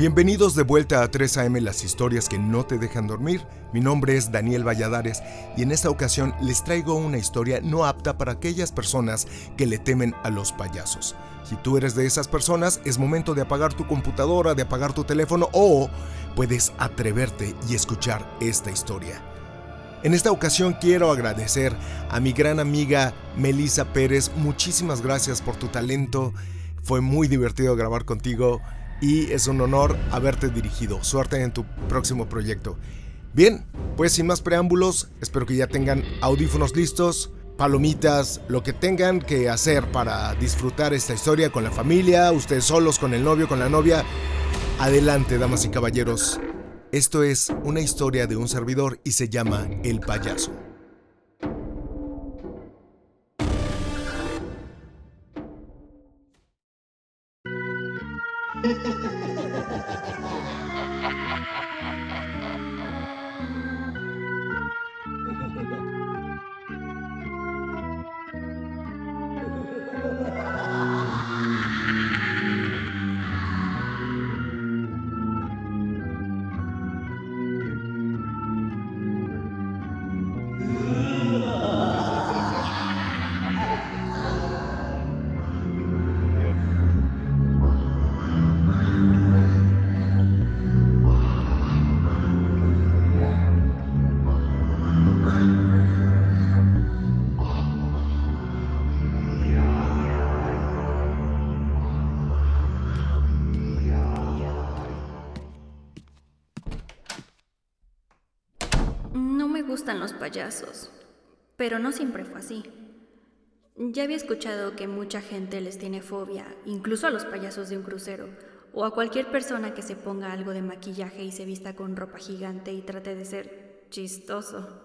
Bienvenidos de vuelta a 3AM las historias que no te dejan dormir. Mi nombre es Daniel Valladares y en esta ocasión les traigo una historia no apta para aquellas personas que le temen a los payasos. Si tú eres de esas personas, es momento de apagar tu computadora, de apagar tu teléfono o puedes atreverte y escuchar esta historia. En esta ocasión quiero agradecer a mi gran amiga Melissa Pérez. Muchísimas gracias por tu talento. Fue muy divertido grabar contigo y es un honor haberte dirigido. Suerte en tu próximo proyecto. Bien, pues sin más preámbulos, espero que ya tengan audífonos listos, palomitas, lo que tengan que hacer para disfrutar esta historia con la familia, ustedes solos, con el novio, con la novia. Adelante, damas y caballeros. Esto es una historia de un servidor y se llama El payaso. Payasos, pero no siempre fue así. Ya había escuchado que mucha gente les tiene fobia, incluso a los payasos de un crucero, o a cualquier persona que se ponga algo de maquillaje y se vista con ropa gigante y trate de ser chistoso.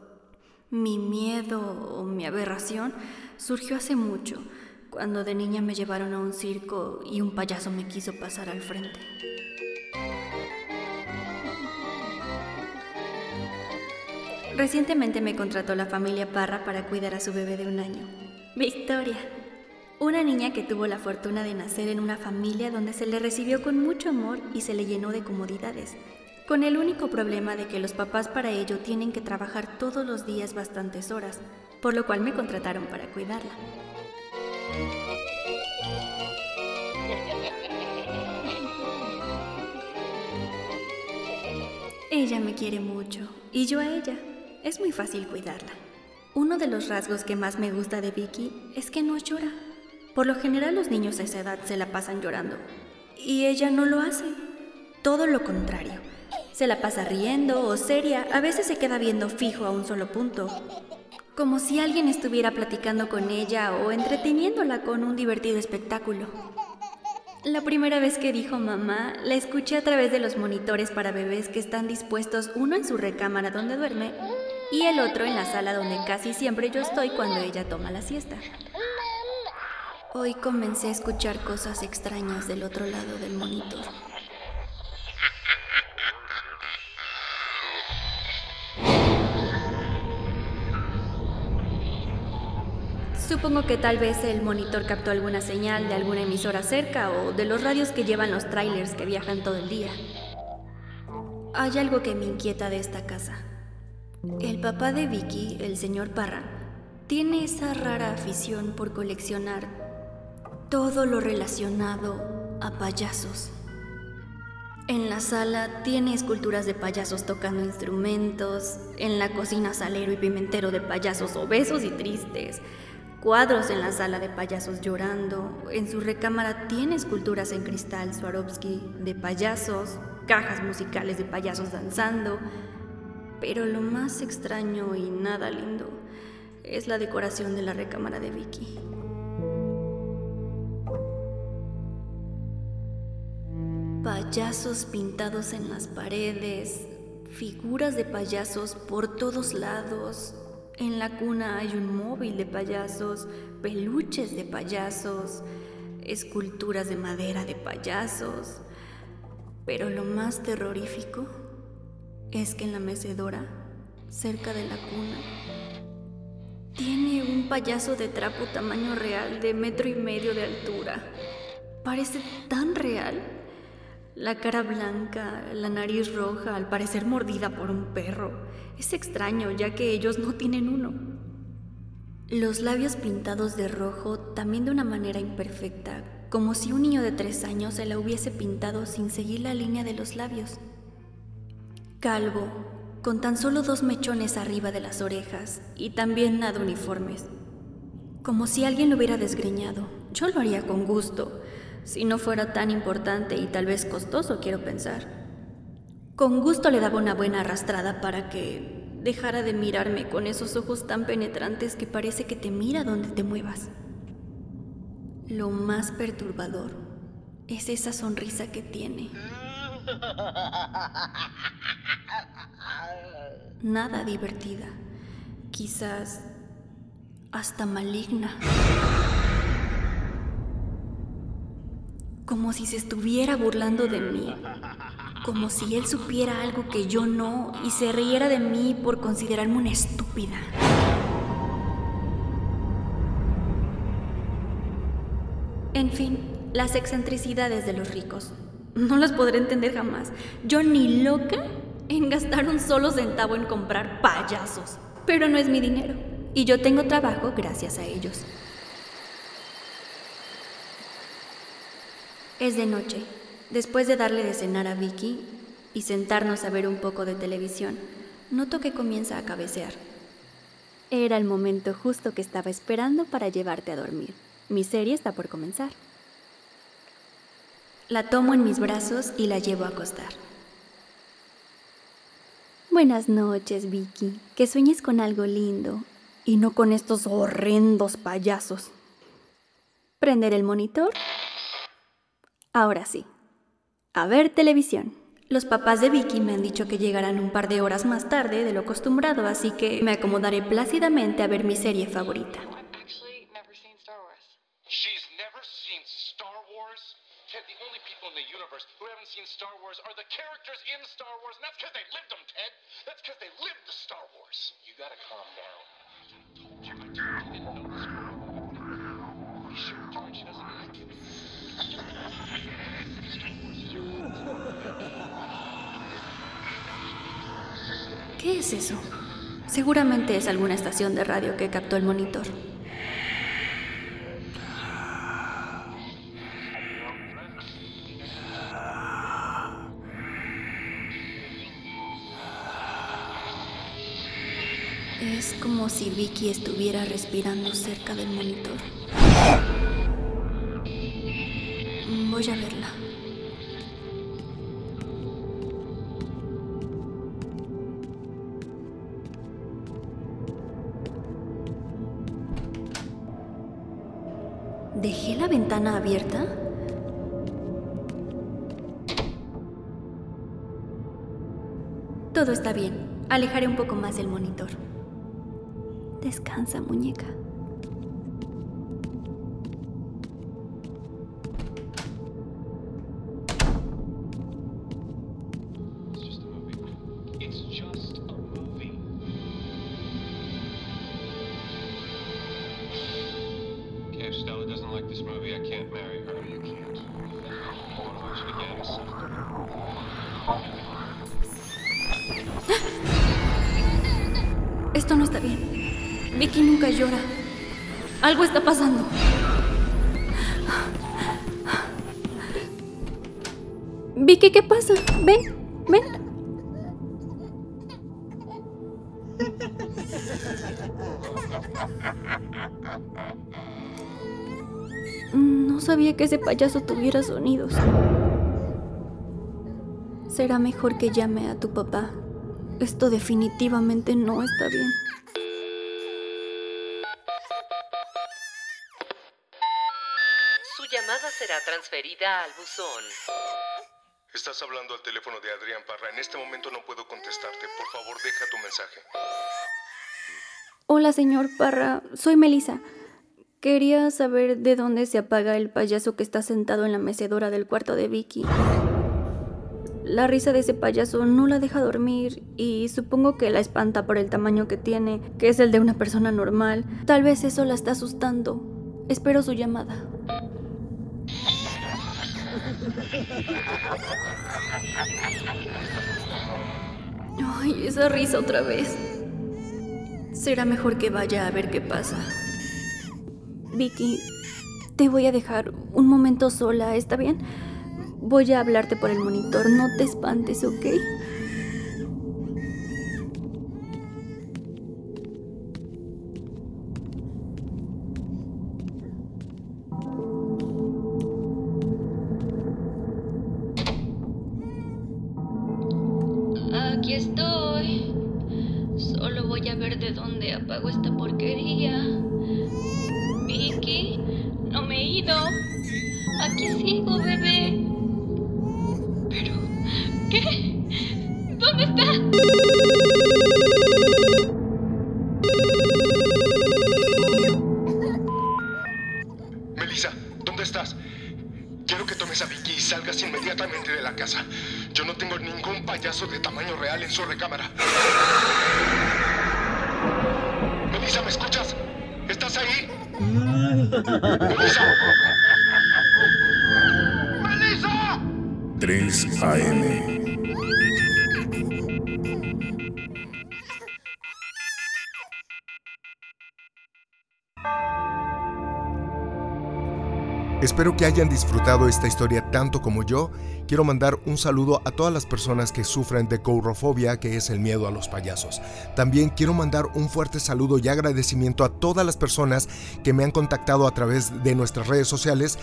Mi miedo o mi aberración surgió hace mucho, cuando de niña me llevaron a un circo y un payaso me quiso pasar al frente. Recientemente me contrató la familia Parra para cuidar a su bebé de un año. Victoria. Una niña que tuvo la fortuna de nacer en una familia donde se le recibió con mucho amor y se le llenó de comodidades, con el único problema de que los papás para ello tienen que trabajar todos los días bastantes horas, por lo cual me contrataron para cuidarla. Ella me quiere mucho y yo a ella. Es muy fácil cuidarla. Uno de los rasgos que más me gusta de Vicky es que no llora. Por lo general los niños a esa edad se la pasan llorando. Y ella no lo hace. Todo lo contrario. Se la pasa riendo o seria, a veces se queda viendo fijo a un solo punto. Como si alguien estuviera platicando con ella o entreteniéndola con un divertido espectáculo. La primera vez que dijo mamá, la escuché a través de los monitores para bebés que están dispuestos uno en su recámara donde duerme y el otro en la sala donde casi siempre yo estoy cuando ella toma la siesta. Hoy comencé a escuchar cosas extrañas del otro lado del monitor. Supongo que tal vez el monitor captó alguna señal de alguna emisora cerca o de los radios que llevan los trailers que viajan todo el día. Hay algo que me inquieta de esta casa. El papá de Vicky, el señor Parra, tiene esa rara afición por coleccionar todo lo relacionado a payasos. En la sala tiene esculturas de payasos tocando instrumentos, en la cocina salero y pimentero de payasos obesos y tristes, cuadros en la sala de payasos llorando, en su recámara tiene esculturas en cristal Swarovski de payasos, cajas musicales de payasos danzando, pero lo más extraño y nada lindo es la decoración de la recámara de Vicky. Payasos pintados en las paredes, figuras de payasos por todos lados. En la cuna hay un móvil de payasos, peluches de payasos, esculturas de madera de payasos. Pero lo más terrorífico es que en la mecedora, cerca de la cuna, tiene un payaso de trapo tamaño real de metro y medio de altura. Parece tan real la cara blanca, la nariz roja, al parecer mordida por un perro. Es extraño, ya que ellos no tienen uno. Los labios pintados de rojo, también de una manera imperfecta, como si un niño de tres años se la hubiese pintado sin seguir la línea de los labios. Calvo, con tan solo dos mechones arriba de las orejas y también nada uniformes. Como si alguien lo hubiera desgreñado. Yo lo haría con gusto, si no fuera tan importante y tal vez costoso, quiero pensar. Con gusto le daba una buena arrastrada para que dejara de mirarme con esos ojos tan penetrantes que parece que te mira donde te muevas. Lo más perturbador es esa sonrisa que tiene. Nada divertida, quizás hasta maligna. como si se estuviera burlando de mí, como si él supiera algo que yo no y se riera de mí por considerarme una estúpida. En fin, las excentricidades de los ricos. No las podré entender jamás. Yo ni loca en gastar un solo centavo en comprar payasos. Pero no es mi dinero. Y yo tengo trabajo gracias a ellos. Es de noche. Después de darle de cenar a Vicky y sentarnos a ver un poco de televisión, noto que comienza a cabecear. Era el momento justo que estaba esperando para llevarte a dormir. Mi serie está por comenzar. La tomo en mis brazos y la llevo a acostar. Buenas noches, Vicky. Que sueñes con algo lindo y no con estos horrendos payasos. Prender el monitor Ahora sí. A ver televisión. Los papás de Vicky me han dicho que llegarán un par de horas más tarde de lo acostumbrado, así que me acomodaré plácidamente a ver mi serie favorita. She's never seen Star Wars? Ted, the only people in the universe who haven't seen Star Wars are the characters in Star Wars, and that's because they lived them, Ted. That's because they lived the Star Wars. You gotta calm down. I told you, I didn't know the story. You sure, George, she doesn't like it. ¿Qué es eso? Seguramente es alguna estación de radio que captó el monitor. Es como si Vicky estuviera respirando cerca del monitor. Voy a verla. ¿Dejé la ventana abierta? Todo está bien. Alejaré un poco más el monitor. Descansa, muñeca. It's just a movie. It's just a movie. Okay, if Stella doesn't like this movie, I can't marry her. You can't. You want to watch it again? Esto no está bien. Vicky nunca llora. Algo está pasando. Vicky, ¿qué pasa? Ven, ven. No sabía que ese payaso tuviera sonidos. Será mejor que llame a tu papá. Esto definitivamente no está bien. Será transferida al buzón. Estás hablando al teléfono de Adrián Parra. En este momento no puedo contestarte. Por favor, deja tu mensaje. Hola, señor Parra. Soy Melissa. Quería saber de dónde se apaga el payaso que está sentado en la mecedora del cuarto de Vicky. La risa de ese payaso no la deja dormir y supongo que la espanta por el tamaño que tiene, que es el de una persona normal. Tal vez eso la está asustando. Espero su llamada. Ay, esa risa otra vez. Será mejor que vaya a ver qué pasa. Vicky, te voy a dejar un momento sola, ¿está bien? Voy a hablarte por el monitor, no te espantes, ¿ok? Aquí estoy. Solo voy a ver de dónde apago esta porquería. Vicky, no me he ido. Aquí sigo, bebé. Pero, ¿qué? ¿Dónde está? Salgas inmediatamente de la casa. Yo no tengo ningún payaso de tamaño real en su recámara. Melissa, ¿me escuchas? ¿Estás ahí? Melissa. ¡Melissa! 3 AM. Espero que hayan disfrutado esta historia tanto como yo. Quiero mandar un saludo a todas las personas que sufren de courofobia, que es el miedo a los payasos. También quiero mandar un fuerte saludo y agradecimiento a todas las personas que me han contactado a través de nuestras redes sociales.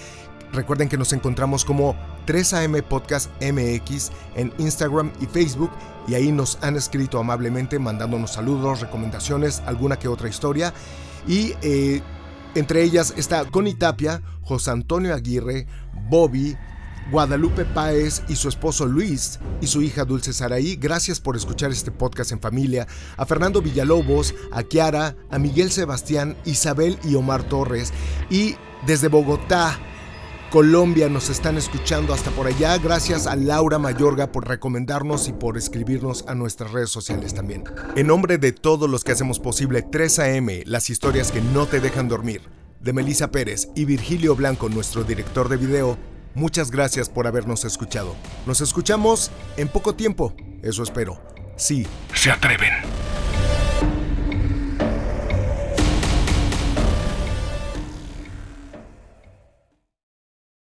Recuerden que nos encontramos como 3AM Podcast MX en Instagram y Facebook y ahí nos han escrito amablemente mandándonos saludos, recomendaciones, alguna que otra historia. Y eh, entre ellas está Connie Tapia, José Antonio Aguirre, Bobby, Guadalupe Páez y su esposo Luis y su hija Dulce Saraí. Gracias por escuchar este podcast en familia. A Fernando Villalobos, a Kiara, a Miguel Sebastián, Isabel y Omar Torres. Y desde Bogotá, Colombia nos están escuchando hasta por allá. Gracias a Laura Mayorga por recomendarnos y por escribirnos a nuestras redes sociales también. En nombre de todos los que hacemos posible 3AM, las historias que no te dejan dormir, de Melissa Pérez y Virgilio Blanco, nuestro director de video, muchas gracias por habernos escuchado. Nos escuchamos en poco tiempo, eso espero. Sí, Se atreven.